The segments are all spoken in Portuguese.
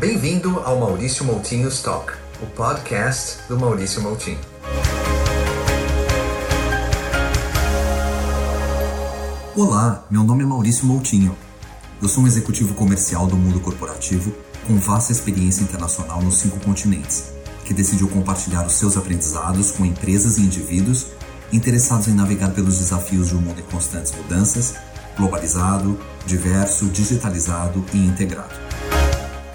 Bem-vindo ao Maurício Moutinho Talk, o podcast do Maurício Moutinho. Olá, meu nome é Maurício Moutinho. Eu sou um executivo comercial do mundo corporativo com vasta experiência internacional nos cinco continentes, que decidiu compartilhar os seus aprendizados com empresas e indivíduos interessados em navegar pelos desafios de um mundo em constantes mudanças, globalizado, diverso, digitalizado e integrado.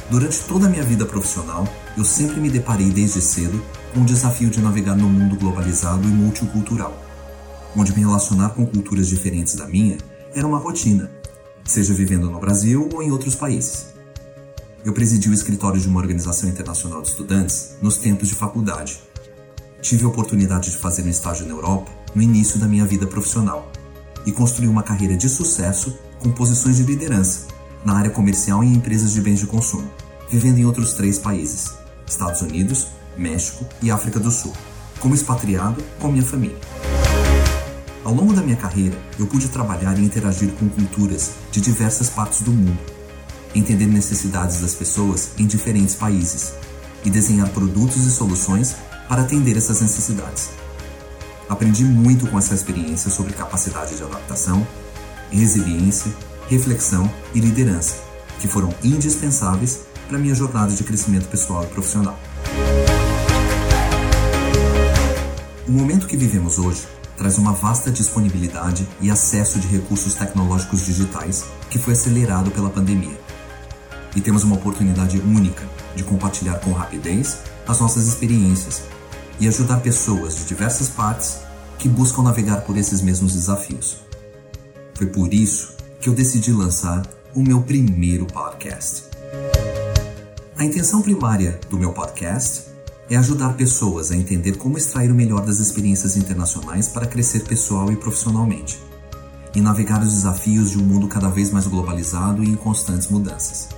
Durante toda a minha vida profissional, eu sempre me deparei desde cedo com o desafio de navegar no mundo globalizado e multicultural, onde me relacionar com culturas diferentes da minha era uma rotina, seja vivendo no Brasil ou em outros países. Eu presidi o escritório de uma organização internacional de estudantes nos tempos de faculdade. Tive a oportunidade de fazer um estágio na Europa no início da minha vida profissional e construí uma carreira de sucesso com posições de liderança na área comercial em empresas de bens de consumo, vivendo em outros três países: Estados Unidos, México e África do Sul, como expatriado com minha família. Ao longo da minha carreira, eu pude trabalhar e interagir com culturas de diversas partes do mundo, entender necessidades das pessoas em diferentes países e desenhar produtos e soluções para atender essas necessidades. Aprendi muito com essa experiência sobre capacidade de adaptação, resiliência, reflexão e liderança, que foram indispensáveis para minha jornada de crescimento pessoal e profissional. O momento que vivemos hoje traz uma vasta disponibilidade e acesso de recursos tecnológicos digitais que foi acelerado pela pandemia. E temos uma oportunidade única de compartilhar com rapidez as nossas experiências e ajudar pessoas de diversas partes que buscam navegar por esses mesmos desafios. Foi por isso que eu decidi lançar o meu primeiro podcast. A intenção primária do meu podcast é ajudar pessoas a entender como extrair o melhor das experiências internacionais para crescer pessoal e profissionalmente, e navegar os desafios de um mundo cada vez mais globalizado e em constantes mudanças.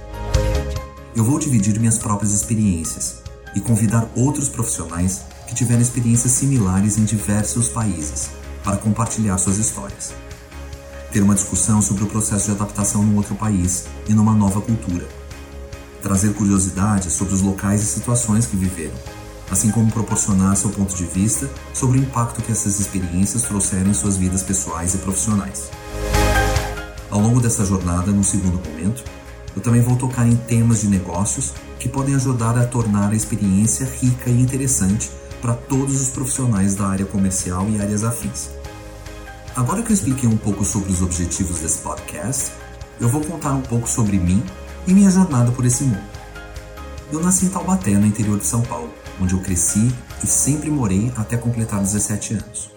Eu vou dividir minhas próprias experiências e convidar outros profissionais que tiveram experiências similares em diversos países para compartilhar suas histórias. Ter uma discussão sobre o processo de adaptação num outro país e numa nova cultura. Trazer curiosidades sobre os locais e situações que viveram, assim como proporcionar seu ponto de vista sobre o impacto que essas experiências trouxeram em suas vidas pessoais e profissionais. Ao longo dessa jornada, no segundo momento, eu também vou tocar em temas de negócios que podem ajudar a tornar a experiência rica e interessante para todos os profissionais da área comercial e áreas afins. Agora que eu expliquei um pouco sobre os objetivos desse podcast, eu vou contar um pouco sobre mim e minha jornada por esse mundo. Eu nasci em Taubaté, no interior de São Paulo, onde eu cresci e sempre morei até completar 17 anos.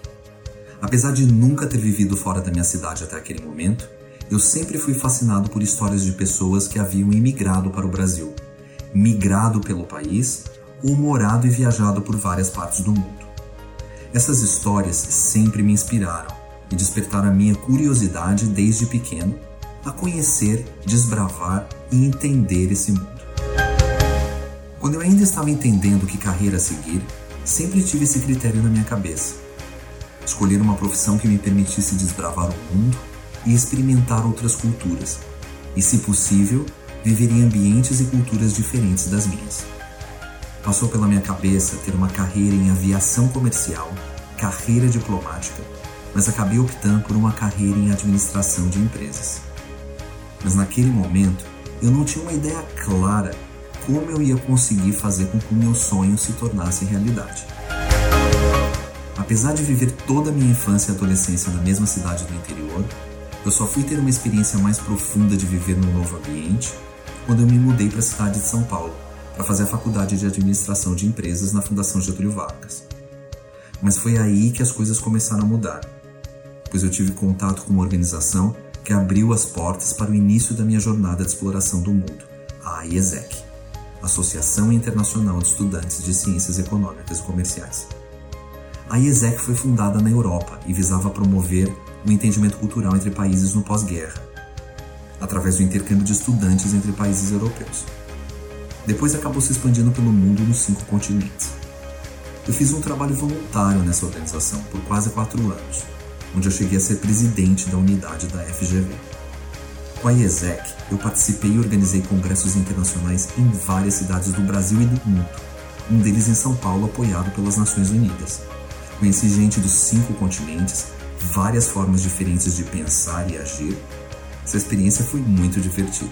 Apesar de nunca ter vivido fora da minha cidade até aquele momento, eu sempre fui fascinado por histórias de pessoas que haviam imigrado para o Brasil, migrado pelo país ou morado e viajado por várias partes do mundo. Essas histórias sempre me inspiraram e despertaram a minha curiosidade desde pequeno a conhecer, desbravar e entender esse mundo. Quando eu ainda estava entendendo que carreira seguir, sempre tive esse critério na minha cabeça. Escolher uma profissão que me permitisse desbravar o mundo e experimentar outras culturas, e, se possível, viver em ambientes e culturas diferentes das minhas. Passou pela minha cabeça ter uma carreira em aviação comercial, carreira diplomática, mas acabei optando por uma carreira em administração de empresas. Mas naquele momento, eu não tinha uma ideia clara como eu ia conseguir fazer com que o meu sonho se tornasse realidade. Apesar de viver toda a minha infância e adolescência na mesma cidade do interior, eu só fui ter uma experiência mais profunda de viver num novo ambiente quando eu me mudei para a cidade de São Paulo para fazer a faculdade de administração de empresas na Fundação Getúlio Vargas. Mas foi aí que as coisas começaram a mudar, pois eu tive contato com uma organização que abriu as portas para o início da minha jornada de exploração do mundo, a IESEC. Associação Internacional de Estudantes de Ciências Econômicas e Comerciais. A IESEC foi fundada na Europa e visava promover o entendimento cultural entre países no pós-guerra, através do intercâmbio de estudantes entre países europeus. Depois acabou se expandindo pelo mundo nos cinco continentes. Eu fiz um trabalho voluntário nessa organização por quase quatro anos, onde eu cheguei a ser presidente da unidade da FGV. Com a IESEC, eu participei e organizei congressos internacionais em várias cidades do Brasil e do mundo, um deles em São Paulo, apoiado pelas Nações Unidas. Conheci gente dos cinco continentes, várias formas diferentes de pensar e agir. Essa experiência foi muito divertida.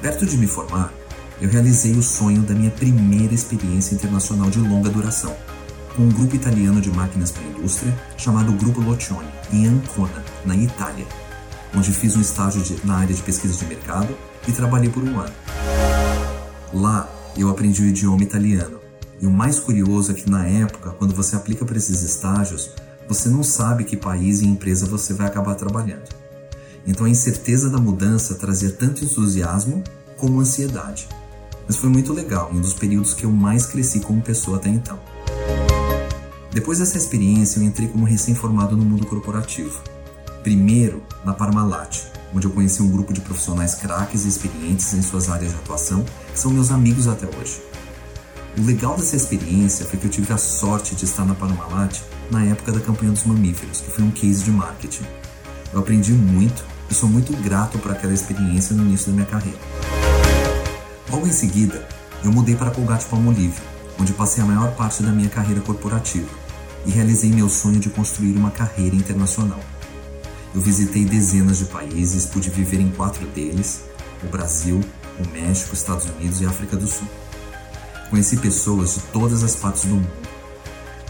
Perto de me formar, eu realizei o sonho da minha primeira experiência internacional de longa duração, com um grupo italiano de máquinas para indústria chamado Grupo Locioni, em Ancona, na Itália, onde fiz um estágio de, na área de pesquisa de mercado e trabalhei por um ano. Lá, eu aprendi o idioma italiano, e o mais curioso é que na época, quando você aplica para esses estágios, você não sabe que país e empresa você vai acabar trabalhando. Então a incerteza da mudança trazia tanto entusiasmo como ansiedade. Mas foi muito legal, um dos períodos que eu mais cresci como pessoa até então. Depois dessa experiência, eu entrei como recém-formado no mundo corporativo. Primeiro, na Parmalat, onde eu conheci um grupo de profissionais craques e experientes em suas áreas de atuação, que são meus amigos até hoje. O legal dessa experiência foi que eu tive a sorte de estar na Parmalat na época da campanha dos mamíferos, que foi um case de marketing. Eu aprendi muito e sou muito grato por aquela experiência no início da minha carreira. Logo em seguida, eu mudei para Colgate Palmolive, onde passei a maior parte da minha carreira corporativa e realizei meu sonho de construir uma carreira internacional. Eu visitei dezenas de países, pude viver em quatro deles: o Brasil, o México, Estados Unidos e África do Sul. Conheci pessoas de todas as partes do mundo.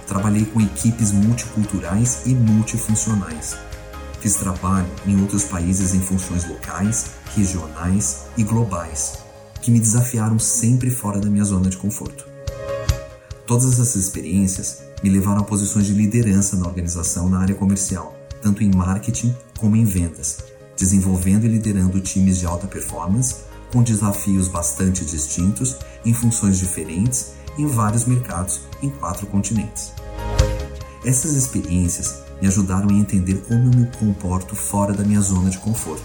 Trabalhei com equipes multiculturais e multifuncionais. Fiz trabalho em outros países em funções locais, regionais e globais que me desafiaram sempre fora da minha zona de conforto. Todas essas experiências me levaram a posições de liderança na organização na área comercial, tanto em marketing como em vendas, desenvolvendo e liderando times de alta performance com desafios bastante distintos em funções diferentes em vários mercados em quatro continentes. Essas experiências me ajudaram a entender como eu me comporto fora da minha zona de conforto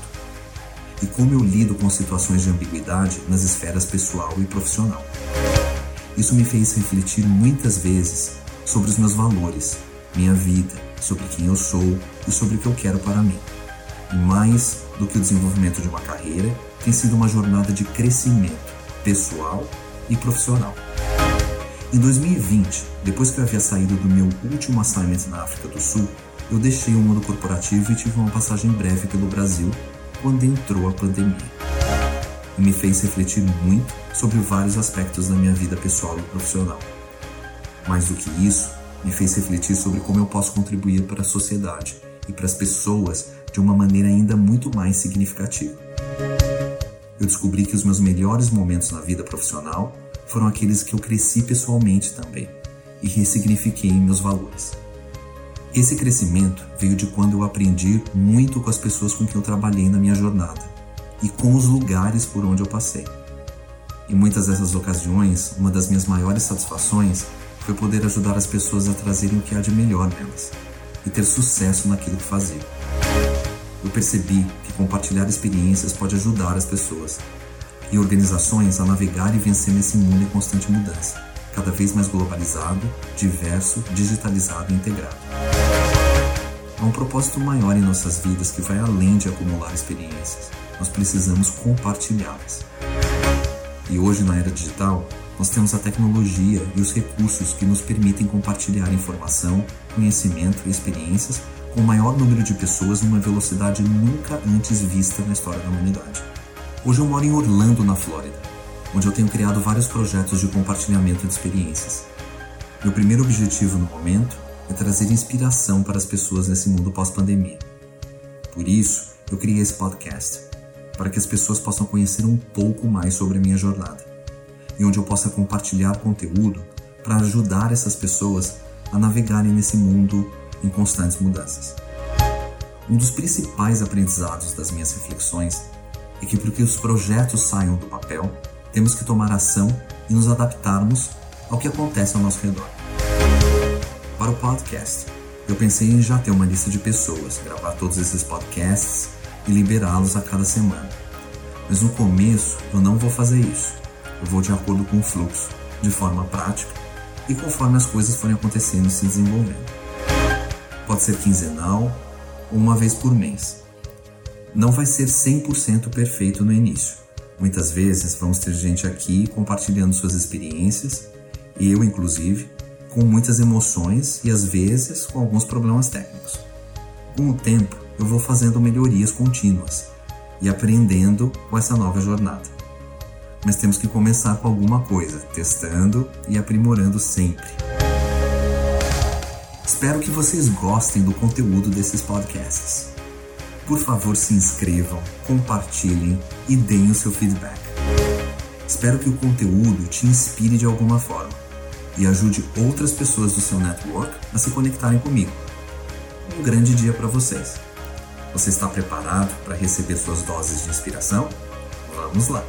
e como eu lido com situações de ambiguidade nas esferas pessoal e profissional. Isso me fez refletir muitas vezes sobre os meus valores, minha vida, sobre quem eu sou e sobre o que eu quero para mim. E mais do que o desenvolvimento de uma carreira, tem sido uma jornada de crescimento pessoal e profissional. Em 2020, depois que eu havia saído do meu último assignment na África do Sul, eu deixei o mundo corporativo e tive uma passagem breve pelo Brasil quando entrou a pandemia. E me fez refletir muito sobre vários aspectos da minha vida pessoal e profissional. Mais do que isso, me fez refletir sobre como eu posso contribuir para a sociedade e para as pessoas de uma maneira ainda muito mais significativa. Eu descobri que os meus melhores momentos na vida profissional foram aqueles que eu cresci pessoalmente também e ressignifiquei meus valores. Esse crescimento veio de quando eu aprendi muito com as pessoas com quem eu trabalhei na minha jornada e com os lugares por onde eu passei. Em muitas dessas ocasiões, uma das minhas maiores satisfações foi poder ajudar as pessoas a trazerem o que há de melhor nelas e ter sucesso naquilo que faziam. Eu percebi que compartilhar experiências pode ajudar as pessoas e organizações a navegar e vencer nesse mundo em constante mudança, cada vez mais globalizado, diverso, digitalizado e integrado. Há um propósito maior em nossas vidas que vai além de acumular experiências. Nós precisamos compartilhá-las. E hoje, na era digital, nós temos a tecnologia e os recursos que nos permitem compartilhar informação, conhecimento e experiências com o maior número de pessoas numa velocidade nunca antes vista na história da humanidade. Hoje eu moro em Orlando, na Flórida, onde eu tenho criado vários projetos de compartilhamento de experiências. Meu primeiro objetivo no momento é trazer inspiração para as pessoas nesse mundo pós-pandemia. Por isso, eu criei esse podcast, para que as pessoas possam conhecer um pouco mais sobre a minha jornada e onde eu possa compartilhar conteúdo para ajudar essas pessoas a navegarem nesse mundo em constantes mudanças. Um dos principais aprendizados das minhas reflexões é que, para que os projetos saiam do papel, temos que tomar ação e nos adaptarmos ao que acontece ao nosso redor. Para o podcast, eu pensei em já ter uma lista de pessoas, gravar todos esses podcasts e liberá-los a cada semana. Mas no começo eu não vou fazer isso. Eu vou de acordo com o fluxo, de forma prática e conforme as coisas forem acontecendo e se desenvolvendo. Pode ser quinzenal ou uma vez por mês. não vai ser 100% perfeito no início. Muitas vezes vamos ter gente aqui compartilhando suas experiências, eu inclusive, com muitas emoções e às vezes com alguns problemas técnicos. Com o tempo, eu vou fazendo melhorias contínuas e aprendendo com essa nova jornada. Mas temos que começar com alguma coisa, testando e aprimorando sempre. Espero que vocês gostem do conteúdo desses podcasts. Por favor, se inscrevam, compartilhem e deem o seu feedback. Espero que o conteúdo te inspire de alguma forma e ajude outras pessoas do seu network a se conectarem comigo. Um grande dia para vocês! Você está preparado para receber suas doses de inspiração? Vamos lá!